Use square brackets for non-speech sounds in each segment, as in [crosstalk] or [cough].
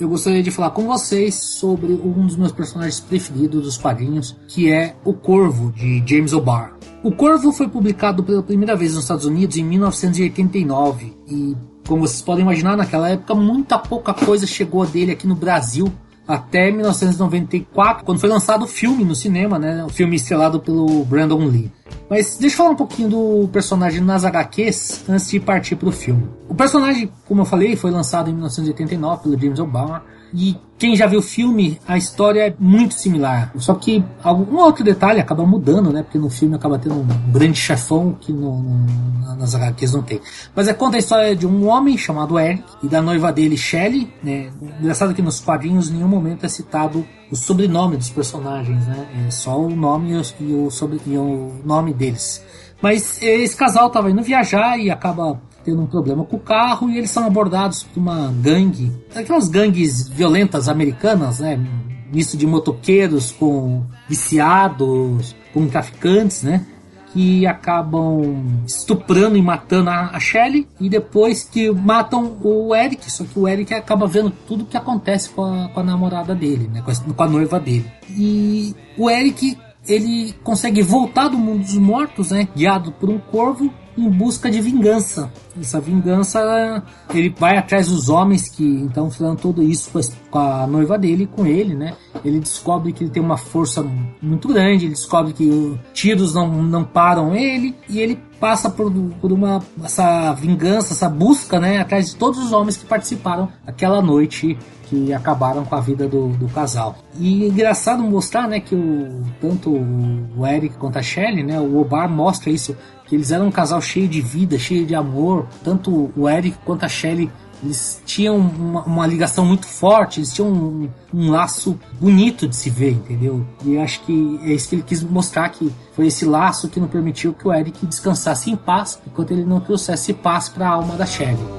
eu gostaria de falar com vocês sobre um dos meus personagens preferidos dos quadrinhos, que é o Corvo de James O'Barr. O Corvo foi publicado pela primeira vez nos Estados Unidos em 1989 e, como vocês podem imaginar, naquela época muita pouca coisa chegou dele aqui no Brasil até 1994, quando foi lançado o filme no cinema, né? O filme estrelado pelo Brandon Lee. Mas deixa eu falar um pouquinho do personagem nas HQs antes de partir para o filme. O personagem, como eu falei, foi lançado em 1989 pelo James O'Barr e quem já viu o filme, a história é muito similar. Só que algum outro detalhe acaba mudando, né? Porque no filme acaba tendo um grande chefão que no, no, nas HQs não tem. Mas é conta a história de um homem chamado Eric e da noiva dele, Shelley. Né? Engraçado que nos quadrinhos em nenhum momento é citado o sobrenome dos personagens, né? É só o nome e o, sobre, e o nome deles. Mas esse casal estava indo viajar e acaba tendo um problema com o carro e eles são abordados por uma gangue, aquelas gangues violentas americanas, né? Misto de motoqueiros com viciados, com traficantes, né? Que acabam estuprando e matando a, a Shelley e depois que matam o Eric. Só que o Eric acaba vendo tudo que acontece com a, com a namorada dele, né? Com a, com a noiva dele. E o Eric ele consegue voltar do mundo dos mortos, né? Guiado por um corvo em busca de vingança. Essa vingança, ele vai atrás dos homens que então fizeram tudo isso com a noiva dele, com ele, né? Ele descobre que ele tem uma força muito grande, ele descobre que tiros não, não param ele e ele passa por, por uma essa vingança, essa busca, né, atrás de todos os homens que participaram aquela noite que acabaram com a vida do, do casal. E é engraçado mostrar, né, que o, tanto o Eric quanto a Shelley, né, o Obar mostra isso, que eles eram um casal cheio de vida, cheio de amor. Tanto o Eric quanto a Shelley eles tinham uma, uma, ligação muito forte, eles tinham um, um, laço bonito de se ver, entendeu? E acho que é isso que ele quis mostrar que foi esse laço que não permitiu que o Eric descansasse em paz, enquanto ele não trouxesse paz para a alma da Shelley.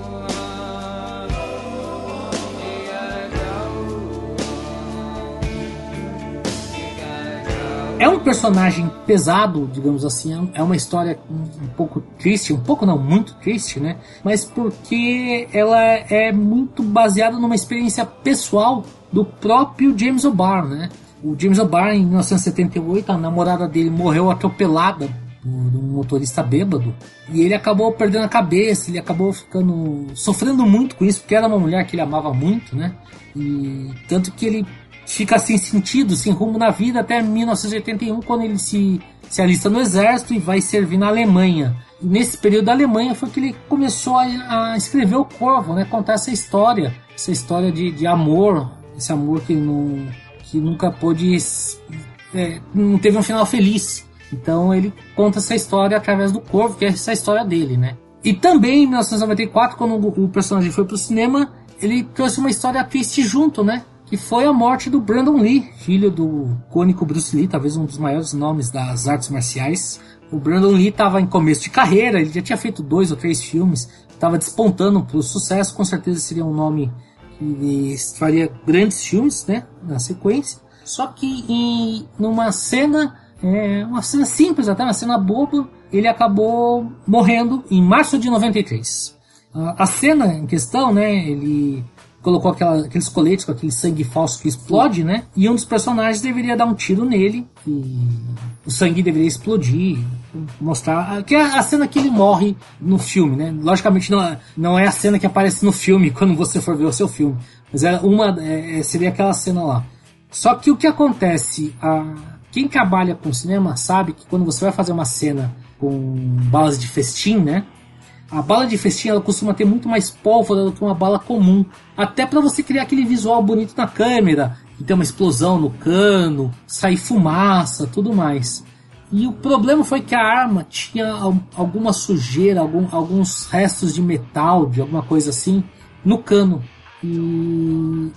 Personagem pesado, digamos assim, é uma história um pouco triste, um pouco não, muito triste, né? Mas porque ela é muito baseada numa experiência pessoal do próprio James O'Barr, né? O James O'Barr, em 1978, a namorada dele morreu atropelada por um motorista bêbado e ele acabou perdendo a cabeça, ele acabou ficando sofrendo muito com isso, porque era uma mulher que ele amava muito, né? E tanto que ele fica sem sentido, sem rumo na vida até 1981, quando ele se, se alista no exército e vai servir na Alemanha. Nesse período da Alemanha foi que ele começou a, a escrever o Corvo, né? Contar essa história, essa história de, de amor, esse amor que, não, que nunca pôde, é, não teve um final feliz. Então ele conta essa história através do Corvo, que é essa história dele, né? E também em 1994, quando o personagem foi pro cinema, ele trouxe uma história triste junto, né? Que foi a morte do Brandon Lee, filho do cônico Bruce Lee, talvez um dos maiores nomes das artes marciais. O Brandon Lee estava em começo de carreira, ele já tinha feito dois ou três filmes, estava despontando para o sucesso, com certeza seria um nome que faria grandes filmes, né, na sequência. Só que em numa cena, é, uma cena simples até, uma cena boba, ele acabou morrendo em março de 93. A, cena em questão, né, ele colocou aquela, aqueles coletes com aquele sangue falso que explode, né? E um dos personagens deveria dar um tiro nele e o sangue deveria explodir, mostrar que é a cena que ele morre no filme, né? Logicamente não, é, não é a cena que aparece no filme [laughs] quando você for ver o seu filme, mas é uma é, seria aquela cena lá. Só que o que acontece, a, quem trabalha com cinema sabe que quando você vai fazer uma cena com balas de festim, né? A bala de festim ela costuma ter muito mais pólvora do que uma bala comum, até para você criar aquele visual bonito na câmera, que tem uma explosão no cano, sair fumaça, tudo mais. E o problema foi que a arma tinha alguma sujeira, algum, alguns restos de metal, de alguma coisa assim, no cano. E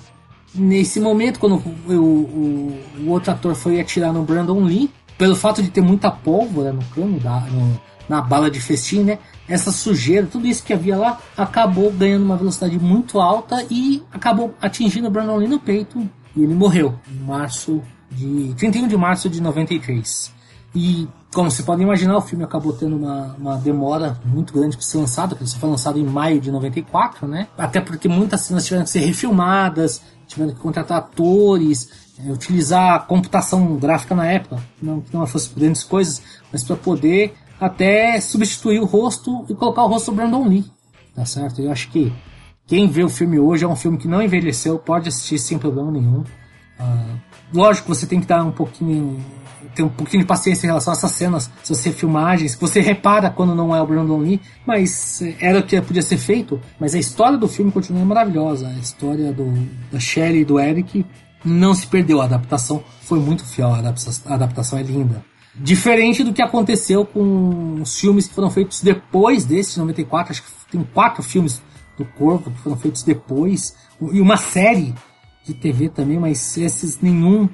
Nesse momento, quando o, o, o outro ator foi atirar no Brandon Lee, pelo fato de ter muita pólvora no cano, da, no, na bala de festim, né? Essa sujeira, tudo isso que havia lá, acabou ganhando uma velocidade muito alta e acabou atingindo o Brandon Lee no peito e ele morreu em março de 31 de março de 93. E como você pode imaginar, o filme acabou tendo uma, uma demora muito grande para ser lançado, porque ele só foi lançado em maio de 94, né? Até porque muitas cenas tiveram que ser refilmadas, tiveram que contratar atores, é, utilizar computação gráfica na época, não que não fosse grandes coisas, mas para poder até substituir o rosto e colocar o rosto do Brandon Lee, tá certo? Eu acho que quem vê o filme hoje é um filme que não envelheceu, pode assistir sem problema nenhum. Uh, lógico você tem que dar um pouquinho ter um pouquinho de paciência em relação a essas cenas, essas refilmagens. Você repara quando não é o Brandon Lee, mas eh, era o que podia ser feito. Mas a história do filme continua maravilhosa. A história do, da Shelley e do Eric não se perdeu. A adaptação foi muito fiel. A adaptação é linda. Diferente do que aconteceu com os filmes que foram feitos depois desse, de 94. Acho que tem quatro filmes do Corvo que foram feitos depois. E uma série de TV também, mas esses nenhum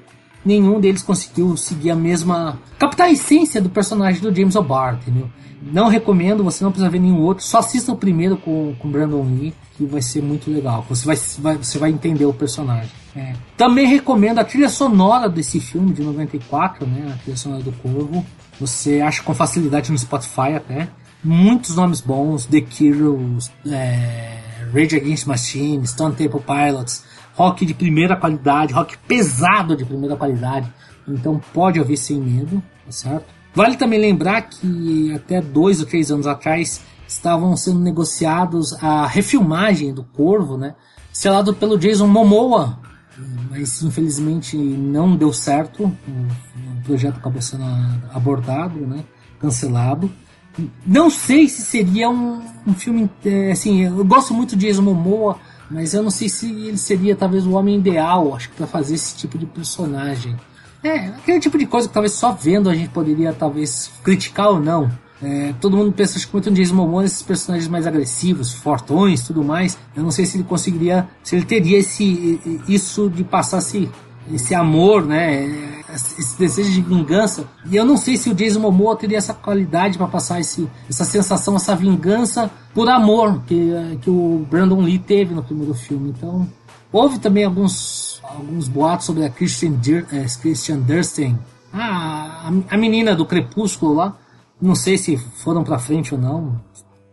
nenhum deles conseguiu seguir a mesma. captar a essência do personagem do James O'Barr, entendeu? Não recomendo, você não precisa ver nenhum outro, só assista o primeiro com, com Brandon Lee, que vai ser muito legal. Você vai, vai você vai entender o personagem. Também recomendo a trilha sonora desse filme de 94, né? A trilha sonora do Corvo. Você acha com facilidade no Spotify até. Muitos nomes bons, The Killers, é, Rage Against Machine, Stone Temple Pilots, rock de primeira qualidade, rock pesado de primeira qualidade. Então pode ouvir sem medo, tá certo? Vale também lembrar que até dois ou três anos atrás estavam sendo negociados a refilmagem do Corvo, né? Selado pelo Jason Momoa, mas infelizmente não deu certo. O projeto acabou sendo abordado, né? Cancelado. Não sei se seria um, um filme. É, assim, eu gosto muito de Jason Momoa, mas eu não sei se ele seria talvez o homem ideal, acho que para fazer esse tipo de personagem. É, aquele tipo de coisa que talvez só vendo a gente poderia talvez criticar ou não. É, todo mundo pensa muito no Jason Momoa, esses personagens mais agressivos, fortões, tudo mais. Eu não sei se ele conseguiria, se ele teria esse isso de passar esse, esse amor, né? esse desejo de vingança. E eu não sei se o Jason Momoa teria essa qualidade para passar esse, essa sensação, essa vingança por amor que, que o Brandon Lee teve no primeiro filme. Então, houve também alguns, alguns boatos sobre a Christian, é, Christian Dursten, a, a menina do Crepúsculo lá. Não sei se foram para frente ou não.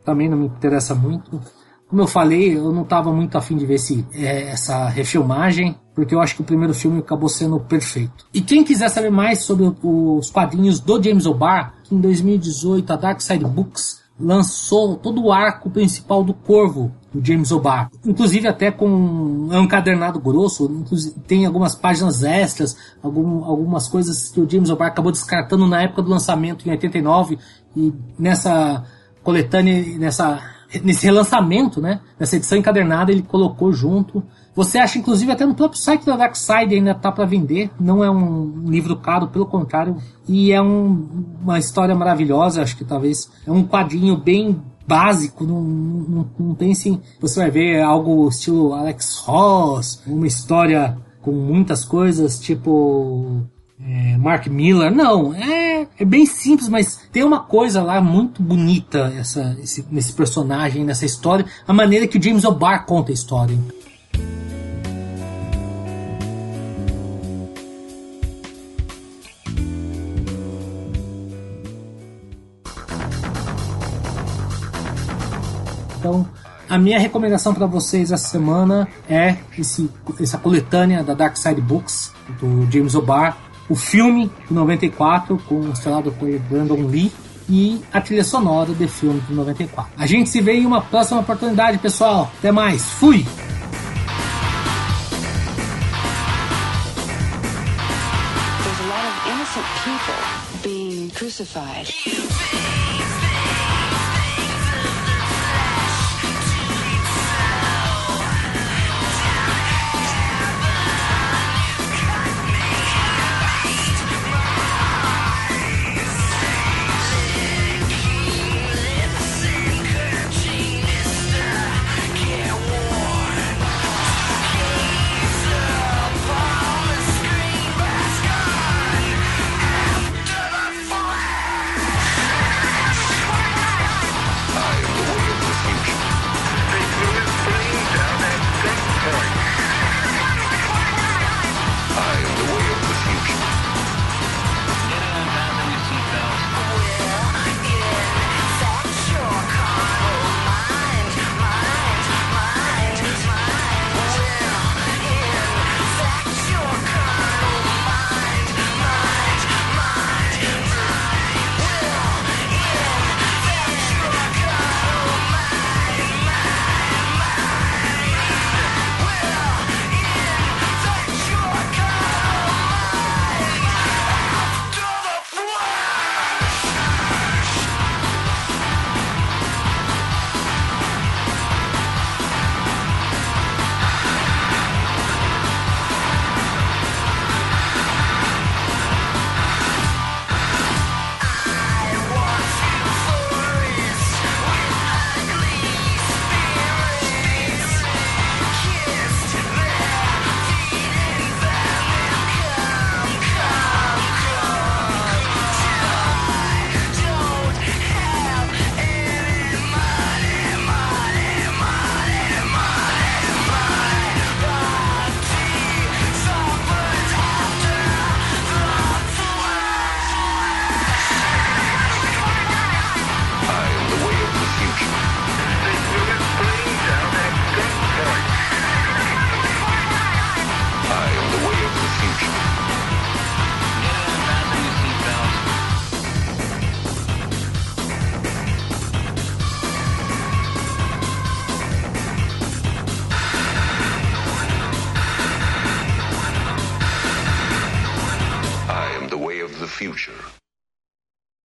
Também não me interessa muito. Como eu falei, eu não estava muito afim de ver esse, é, essa refilmagem, porque eu acho que o primeiro filme acabou sendo perfeito. E quem quiser saber mais sobre os quadrinhos do James O'Barr, em 2018 a Dark Side Books lançou todo o arco principal do Corvo, do James O'Barr. Inclusive até com é um encadernado grosso, tem algumas páginas extras, algum, algumas coisas que o James O'Barr acabou descartando na época do lançamento em 89 e nessa coletânea, nessa nesse relançamento, né? Nessa edição encadernada ele colocou junto. Você acha, inclusive, até no próprio site da Darkside ainda tá para vender. Não é um livro caro, pelo contrário. E é um, uma história maravilhosa. Acho que talvez é um quadrinho bem básico. Não, não, não pense. Você vai ver algo estilo Alex Ross, uma história com muitas coisas, tipo é, Mark Miller. Não, é, é bem simples, mas tem uma coisa lá muito bonita essa, esse, nesse personagem, nessa história, a maneira que o James O'Barr conta a história. Então, a minha recomendação para vocês essa semana é esse, essa coletânea da Dark Side Books, do James O'Barr, o filme de 94 com estrelado por Brandon Lee e a trilha sonora do filme de 94. A gente se vê em uma próxima oportunidade, pessoal. Até mais. Fui! crucified.